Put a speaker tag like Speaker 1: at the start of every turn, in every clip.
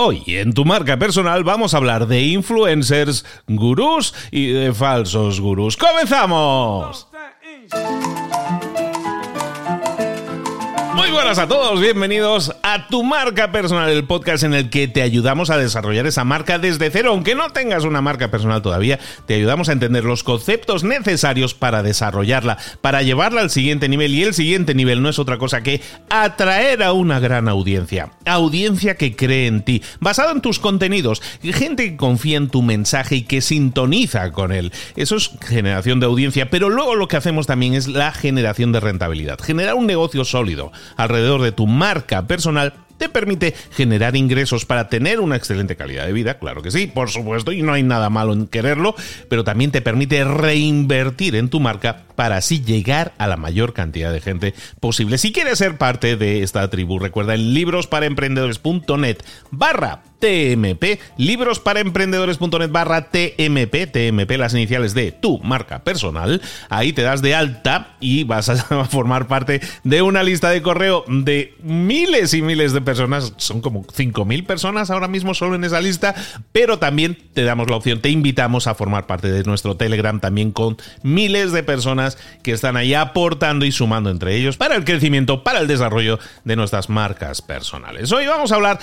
Speaker 1: Hoy en tu marca personal vamos a hablar de influencers, gurús y de falsos gurús. ¡Comenzamos! Muy buenas a todos, bienvenidos a Tu Marca Personal, el podcast en el que te ayudamos a desarrollar esa marca desde cero. Aunque no tengas una marca personal todavía, te ayudamos a entender los conceptos necesarios para desarrollarla, para llevarla al siguiente nivel. Y el siguiente nivel no es otra cosa que atraer a una gran audiencia. Audiencia que cree en ti, basado en tus contenidos, gente que confía en tu mensaje y que sintoniza con él. Eso es generación de audiencia, pero luego lo que hacemos también es la generación de rentabilidad, generar un negocio sólido alrededor de tu marca personal te permite generar ingresos para tener una excelente calidad de vida, claro que sí, por supuesto, y no hay nada malo en quererlo, pero también te permite reinvertir en tu marca para así llegar a la mayor cantidad de gente posible. Si quieres ser parte de esta tribu, recuerda en librosparaemprendedores.net barra TMP, librosparaemprendedores.net barra TMP, TMP las iniciales de tu marca personal, ahí te das de alta y vas a formar parte de una lista de correo de miles y miles de personas, son como 5.000 personas ahora mismo solo en esa lista, pero también te damos la opción, te invitamos a formar parte de nuestro Telegram también con miles de personas que están ahí aportando y sumando entre ellos para el crecimiento, para el desarrollo de nuestras marcas personales. Hoy vamos a hablar,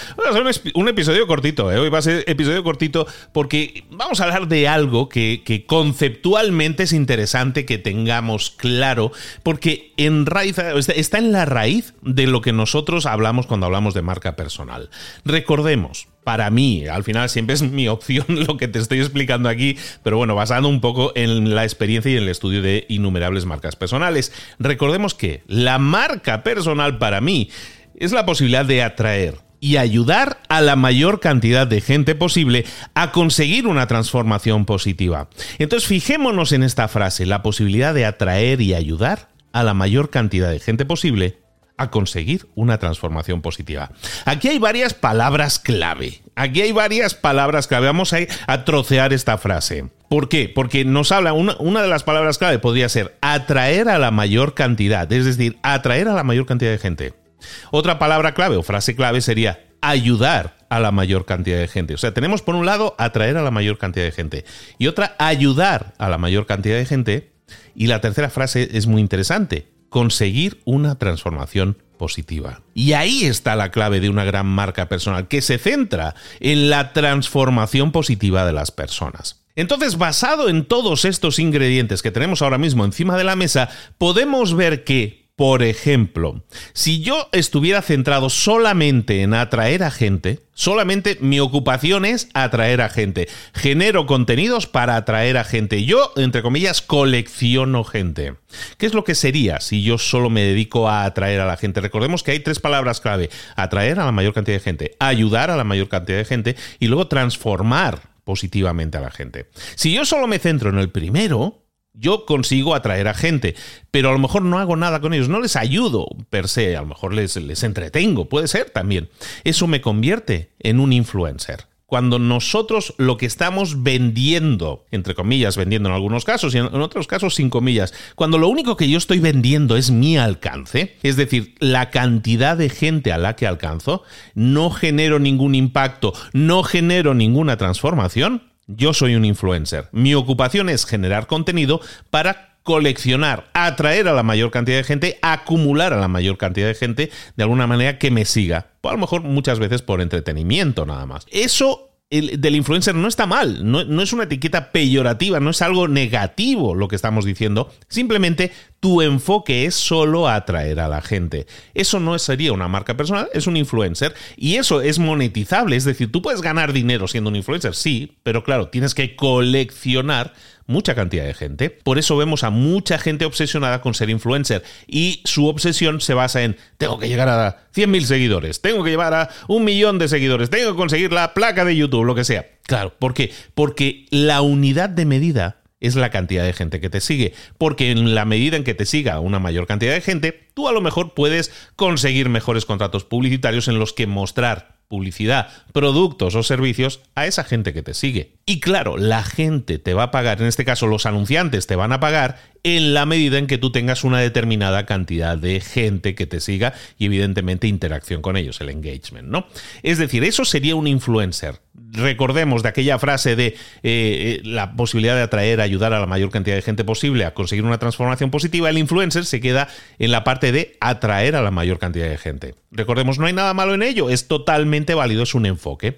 Speaker 1: un, episodio cortito, ¿eh? hoy va a ser episodio cortito porque vamos a hablar de algo que, conceptualmente es interesante que tengamos claro, porque en raíz, está en la raíz de lo que nosotros hablamos cuando hablamos de marca personal. Recordemos, para mí, al final siempre es mi opción lo que te estoy explicando aquí, pero bueno, basado un poco en la experiencia y en el estudio de innumerables marcas personales. Recordemos que la marca personal para mí es la posibilidad de atraer y ayudar a la mayor cantidad de gente posible a conseguir una transformación positiva. Entonces fijémonos en esta frase, la posibilidad de atraer y ayudar a la mayor cantidad de gente posible a conseguir una transformación positiva. Aquí hay varias palabras clave. Aquí hay varias palabras clave. Vamos a, a trocear esta frase. ¿Por qué? Porque nos habla, una, una, de las palabras clave podría ser atraer a la mayor cantidad, es decir, atraer a la mayor cantidad de gente. Otra palabra clave o frase clave sería ayudar a la mayor cantidad de gente. O sea, tenemos por un lado atraer a la mayor cantidad de gente y otra ayudar a la mayor cantidad de gente. Y la tercera frase es muy interesante, conseguir una transformación positiva. Y ahí está la clave de una gran marca personal, que se centra en la transformación positiva de las personas. Entonces, basado en todos estos ingredientes que tenemos ahora mismo encima de la mesa, podemos ver que por ejemplo, si yo estuviera centrado solamente en atraer a gente, solamente mi ocupación es atraer a gente, genero contenidos para atraer a gente, yo, entre comillas, colecciono gente. ¿Qué es lo que sería si yo solo me dedico a atraer a la gente? Recordemos que hay tres palabras clave, atraer a la mayor cantidad de gente, ayudar a la mayor cantidad de gente y luego transformar positivamente a la gente. Si yo solo me centro en el primero, yo consigo atraer a gente, pero a lo mejor no hago nada con ellos, no les ayudo per se, a lo mejor les, les entretengo, puede ser también. Eso me convierte en un influencer cuando nosotros lo que estamos vendiendo, entre comillas, vendiendo en algunos casos y en otros casos sin comillas, cuando lo único que yo estoy vendiendo es mi alcance, es decir, la cantidad de gente a la que alcanzo, no genero ningún impacto, no genero ninguna transformación, yo soy un influencer. Mi ocupación es generar contenido para coleccionar, atraer a la mayor cantidad de gente, acumular a la mayor cantidad de gente de alguna manera que me siga. a lo mejor muchas veces por entretenimiento nada más. Eso del influencer no está mal, no, no, es una etiqueta peyorativa, no es algo negativo lo que estamos diciendo, simplemente tu enfoque es solo atraer a la gente. Eso no sería una marca personal, es un influencer y eso es monetizable, es decir, tú puedes ganar dinero siendo un influencer, sí, pero claro, tienes que coleccionar mucha cantidad de gente. Por eso vemos a mucha gente obsesionada con ser influencer y su obsesión se basa en tengo que llegar a 100.000 seguidores, tengo que llevar a un millón de seguidores, tengo que conseguir la placa de YouTube, lo que sea. Claro, ¿por qué? Porque la unidad de medida es la cantidad de gente que te sigue. Porque en la medida en que te siga una mayor cantidad de gente, tú a lo mejor puedes conseguir mejores contratos publicitarios en los que mostrar publicidad, productos o servicios a esa gente que te sigue. Y claro, la gente te va a pagar, en este caso los anunciantes te van a pagar en la medida en que tú tengas una determinada cantidad de gente que te siga y evidentemente interacción con ellos, el engagement, ¿no? Es decir, eso sería un influencer. Recordemos de aquella frase de eh, eh, la posibilidad de atraer, ayudar a la mayor cantidad de gente posible a conseguir una transformación positiva, el influencer se queda en la parte de atraer a la mayor cantidad de gente. Recordemos, no hay nada malo en ello, es totalmente válido, es un enfoque.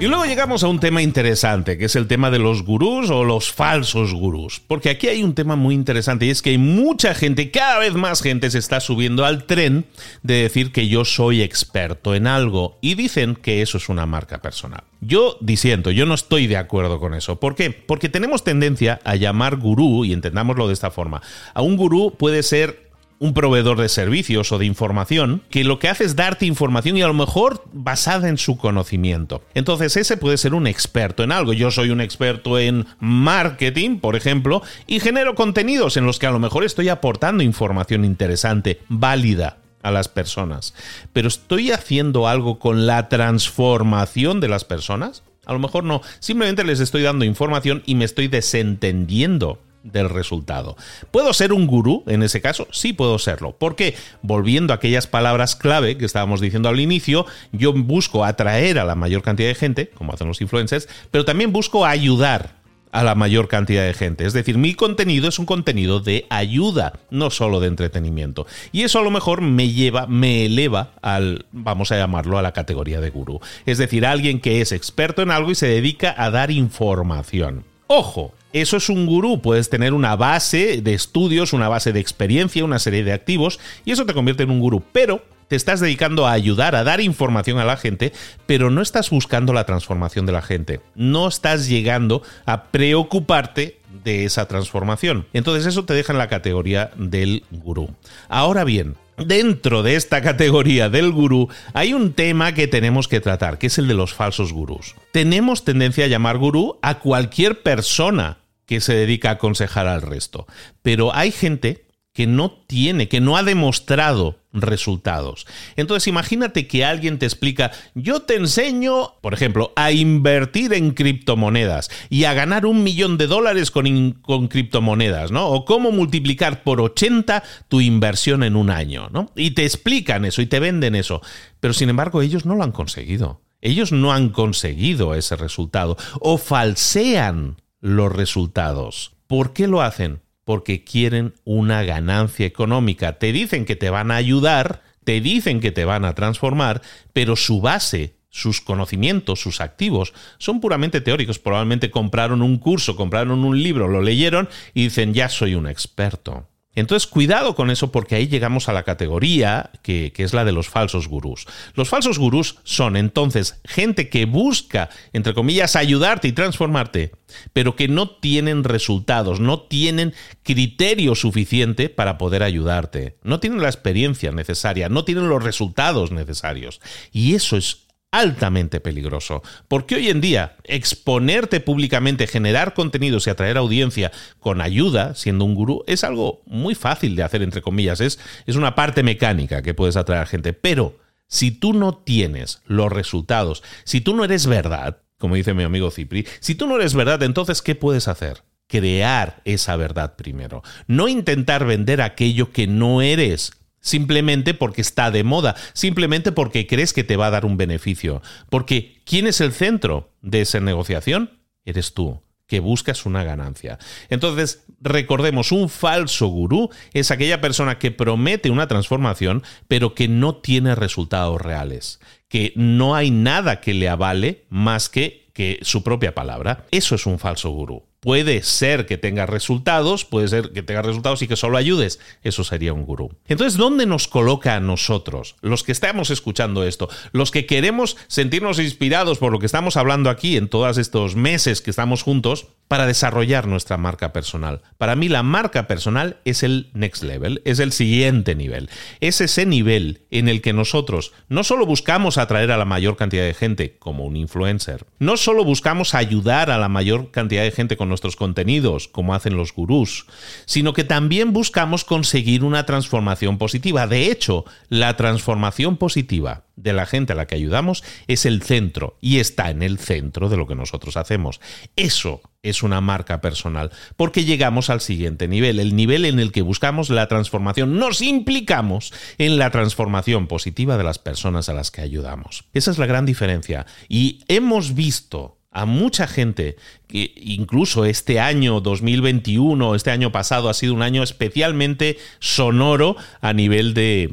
Speaker 1: Y luego llegamos a un tema interesante, que es el tema de los gurús o los falsos gurús. Porque aquí hay un tema muy interesante y es que hay mucha gente, cada vez más gente se está subiendo al tren de decir que yo soy experto en algo y dicen que eso es una marca personal. Yo disiento, yo no estoy de acuerdo con eso. ¿Por qué? Porque tenemos tendencia a llamar gurú, y entendámoslo de esta forma, a un gurú puede ser un proveedor de servicios o de información que lo que hace es darte información y a lo mejor basada en su conocimiento. Entonces ese puede ser un experto en algo. Yo soy un experto en marketing, por ejemplo, y genero contenidos en los que a lo mejor estoy aportando información interesante, válida a las personas. Pero estoy haciendo algo con la transformación de las personas. A lo mejor no, simplemente les estoy dando información y me estoy desentendiendo del resultado. ¿Puedo ser un gurú en ese caso? Sí puedo serlo. Porque, volviendo a aquellas palabras clave que estábamos diciendo al inicio, yo busco atraer a la mayor cantidad de gente, como hacen los influencers, pero también busco ayudar a la mayor cantidad de gente. Es decir, mi contenido es un contenido de ayuda, no solo de entretenimiento. Y eso a lo mejor me lleva, me eleva al, vamos a llamarlo, a la categoría de gurú. Es decir, alguien que es experto en algo y se dedica a dar información. Ojo, eso es un gurú, puedes tener una base de estudios, una base de experiencia, una serie de activos, y eso te convierte en un gurú, pero te estás dedicando a ayudar, a dar información a la gente, pero no estás buscando la transformación de la gente, no estás llegando a preocuparte de esa transformación. Entonces eso te deja en la categoría del gurú. Ahora bien, Dentro de esta categoría del gurú hay un tema que tenemos que tratar, que es el de los falsos gurús. Tenemos tendencia a llamar gurú a cualquier persona que se dedica a aconsejar al resto, pero hay gente que no tiene, que no ha demostrado resultados. Entonces imagínate que alguien te explica, yo te enseño, por ejemplo, a invertir en criptomonedas y a ganar un millón de dólares con, criptomonedas, ¿no? O cómo multiplicar por 80 tu inversión en un año, ¿no? Y te explican eso y te venden eso. Pero sin embargo ellos no lo han conseguido. Ellos no han conseguido ese resultado o falsean los resultados. ¿Por qué lo hacen? Porque quieren una ganancia económica. Te dicen que te van a ayudar, te dicen que te van a transformar, pero su base, sus conocimientos, sus activos, son puramente teóricos. Probablemente compraron un curso, compraron un libro, lo leyeron y dicen, ya soy un experto. Entonces, cuidado con eso porque ahí llegamos a la categoría que, es la de los falsos gurús. Los falsos gurús son entonces gente que busca, entre comillas, ayudarte y transformarte, pero que no tienen resultados, no tienen criterio suficiente para poder ayudarte, no tienen la experiencia necesaria, no tienen los resultados necesarios. Y eso es altamente peligroso, porque hoy en día exponerte públicamente, generar contenidos y atraer audiencia con ayuda, siendo un gurú, es algo muy fácil de hacer, entre comillas, es, es una parte mecánica que puedes atraer gente, pero si tú no tienes los resultados, si tú no eres verdad, como dice mi amigo Cipri, si tú no eres verdad, entonces, ¿qué puedes hacer? Crear esa verdad primero, no intentar vender aquello que no eres, simplemente porque está de moda, simplemente porque crees que te va a dar un beneficio. Porque ¿quién es el centro de esa negociación? Eres tú que buscas una ganancia. Entonces, recordemos, un falso gurú es aquella persona que promete una transformación, pero que no tiene resultados reales, que no hay nada que le avale más que, que su propia palabra. Eso es un falso gurú. Puede ser que tenga resultados, puede ser que tenga resultados y que solo ayudes. Eso sería un gurú. Entonces, ¿dónde nos coloca a nosotros, los que estamos escuchando esto, los que queremos sentirnos inspirados por lo que estamos hablando aquí en todos estos meses que estamos juntos? para desarrollar nuestra marca personal. Para mí la marca personal es el next level, es el siguiente nivel. Es ese nivel en el que nosotros no solo buscamos atraer a la mayor cantidad de gente como un influencer, no solo buscamos ayudar a la mayor cantidad de gente con nuestros contenidos, como hacen los gurús, sino que también buscamos conseguir una transformación positiva. De hecho, la transformación positiva de la gente a la que ayudamos es el centro y está en el centro de lo que nosotros hacemos. Eso es una marca personal, porque llegamos al siguiente nivel, el nivel en el que buscamos la transformación, nos implicamos en la transformación positiva de las personas a las que ayudamos. Esa es la gran diferencia y hemos visto a mucha gente, que incluso este año 2021, este año pasado ha sido un año especialmente sonoro a nivel de,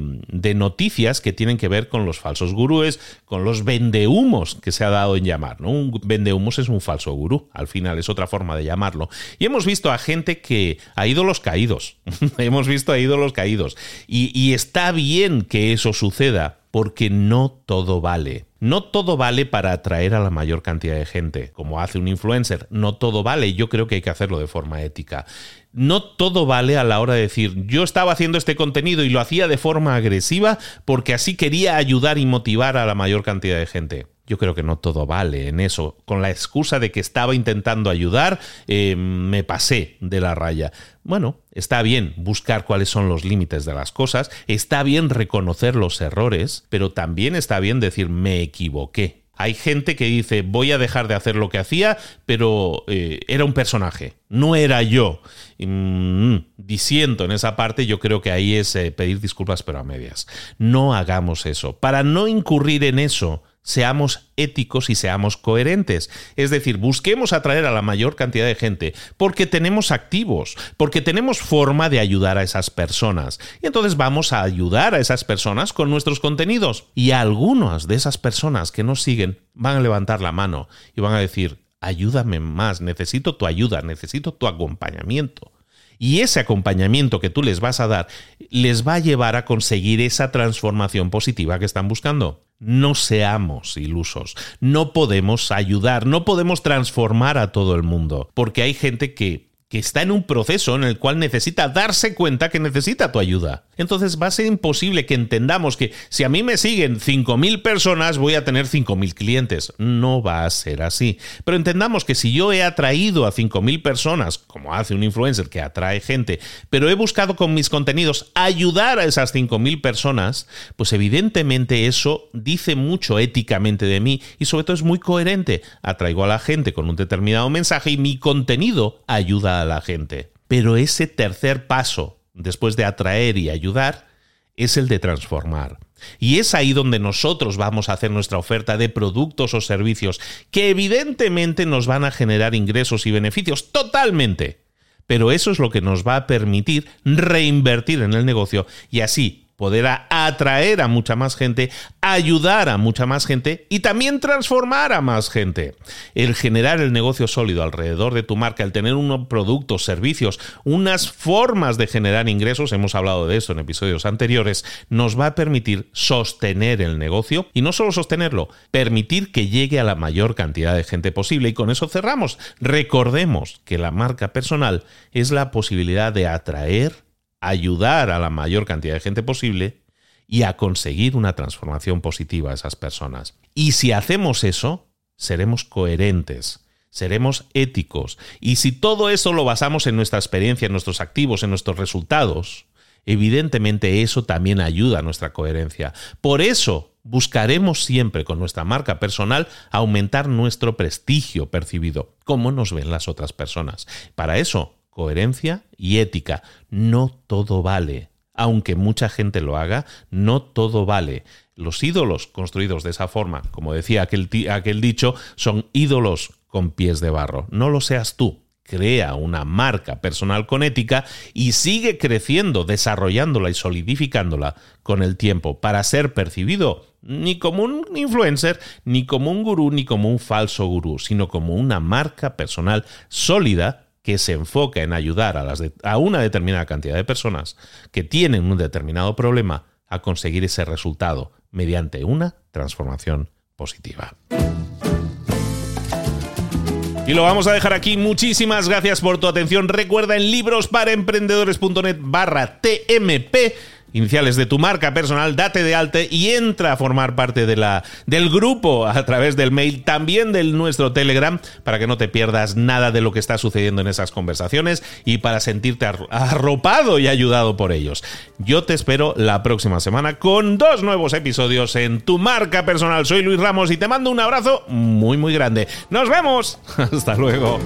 Speaker 1: noticias que tienen que ver con los falsos gurúes, con los vendehumos que se ha dado en llamar. Un vendehumos es un falso gurú, al final es otra forma de llamarlo. Y hemos visto a gente que ha ido los caídos, hemos visto a ídolos caídos. y está bien que eso suceda porque no todo vale. No todo vale para atraer a la mayor cantidad de gente, como hace un influencer. No todo vale, yo creo que hay que hacerlo de forma ética. No todo vale a la hora de decir, yo estaba haciendo este contenido y lo hacía de forma agresiva porque así quería ayudar y motivar a la mayor cantidad de gente yo creo que no todo vale en eso. Con la excusa de que estaba intentando ayudar, eh, me pasé de la raya. Bueno, está bien buscar cuáles son los límites de las cosas, está bien reconocer los errores, pero también está bien decir me equivoqué. Hay gente que dice voy a dejar de hacer lo que hacía, pero eh, era un personaje, no era yo. Mm, diciendo en esa parte, yo creo que ahí es eh, pedir disculpas pero a medias. No hagamos eso. Para no incurrir en eso, seamos éticos y seamos coherentes. Es decir, busquemos atraer a la mayor cantidad de gente porque tenemos activos, porque tenemos forma de ayudar a esas personas. Y entonces vamos a ayudar a esas personas con nuestros contenidos. Y algunas de esas personas que nos siguen van a levantar la mano y van a decir, ayúdame más, necesito tu ayuda, necesito tu acompañamiento. Y ese acompañamiento que tú les vas a dar les va a llevar a conseguir esa transformación positiva que están buscando. No seamos ilusos, no podemos ayudar, no podemos transformar a todo el mundo, porque hay gente que que está en un proceso en el cual necesita darse cuenta que necesita tu ayuda. Entonces va a ser imposible que entendamos que si a mí me siguen 5.000 personas voy a tener 5.000 clientes. No va a ser así. Pero entendamos que si yo he atraído a 5.000 personas, como hace un influencer que atrae gente, pero he buscado con mis contenidos ayudar a esas 5.000 personas, pues evidentemente eso dice mucho éticamente de mí y sobre todo es muy coherente. Atraigo a la gente con un determinado mensaje y mi contenido ayuda a la gente. Pero ese tercer paso, después de atraer y ayudar, es el de transformar. Y es ahí donde nosotros vamos a hacer nuestra oferta de productos o servicios que evidentemente nos van a generar ingresos y beneficios totalmente. Pero eso es lo que nos va a permitir reinvertir en el negocio y así poder atraer a mucha más gente, ayudar a mucha más gente y también transformar a más gente. El generar el negocio sólido alrededor de tu marca, el tener unos productos, servicios, unas formas de generar ingresos, hemos hablado de eso en episodios anteriores, nos va a permitir sostener el negocio y no solo sostenerlo, permitir que llegue a la mayor cantidad de gente posible. Y con eso cerramos. Recordemos que la marca personal es la posibilidad de atraer ayudar a la mayor cantidad de gente posible y a conseguir una transformación positiva a esas personas. Y si hacemos eso, seremos coherentes, seremos éticos. Y si todo eso lo basamos en nuestra experiencia, en nuestros activos, en nuestros resultados, evidentemente eso también ayuda a nuestra coherencia. Por eso buscaremos siempre con nuestra marca personal aumentar nuestro prestigio percibido, como nos ven las otras personas. Para eso coherencia y ética. No todo vale. Aunque mucha gente lo haga, no todo vale. Los ídolos construidos de esa forma, como decía aquel, aquel dicho, son ídolos con pies de barro. No lo seas tú. Crea una marca personal con ética y sigue creciendo, desarrollándola y solidificándola con el tiempo para ser percibido ni como un influencer, ni como un gurú, ni como un falso gurú, sino como una marca personal sólida que se enfoca en ayudar a, una determinada cantidad de personas que tienen un determinado problema a conseguir ese resultado mediante una transformación positiva. Y lo vamos a dejar aquí. Muchísimas gracias por tu atención. Recuerda en librosparaemprendedores.net barra TMP iniciales de tu marca personal, date de alta y entra a formar parte de la, del grupo a través del mail, también del nuestro Telegram, para que no te pierdas nada de lo que está sucediendo en esas conversaciones y para sentirte arropado y ayudado por ellos. Yo te espero la próxima semana con dos nuevos episodios en tu marca personal. Soy Luis Ramos y te mando un abrazo muy muy grande. Nos vemos. Hasta luego.